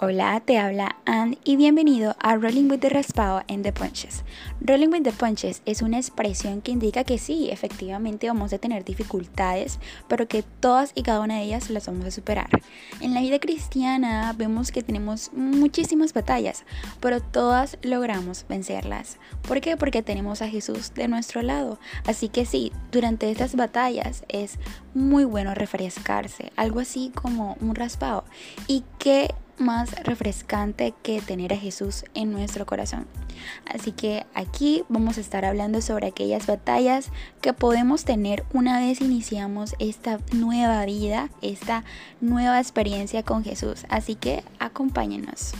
Hola, te habla Ann y bienvenido a Rolling with the Raspado en The Punches. Rolling with the Punches es una expresión que indica que sí, efectivamente vamos a tener dificultades, pero que todas y cada una de ellas las vamos a superar. En la vida cristiana vemos que tenemos muchísimas batallas, pero todas logramos vencerlas. ¿Por qué? Porque tenemos a Jesús de nuestro lado. Así que sí, durante estas batallas es muy bueno refrescarse, algo así como un raspado. ¿Y qué más refrescante que tener a Jesús en nuestro corazón. Así que aquí vamos a estar hablando sobre aquellas batallas que podemos tener una vez iniciamos esta nueva vida, esta nueva experiencia con Jesús. Así que acompáñenos.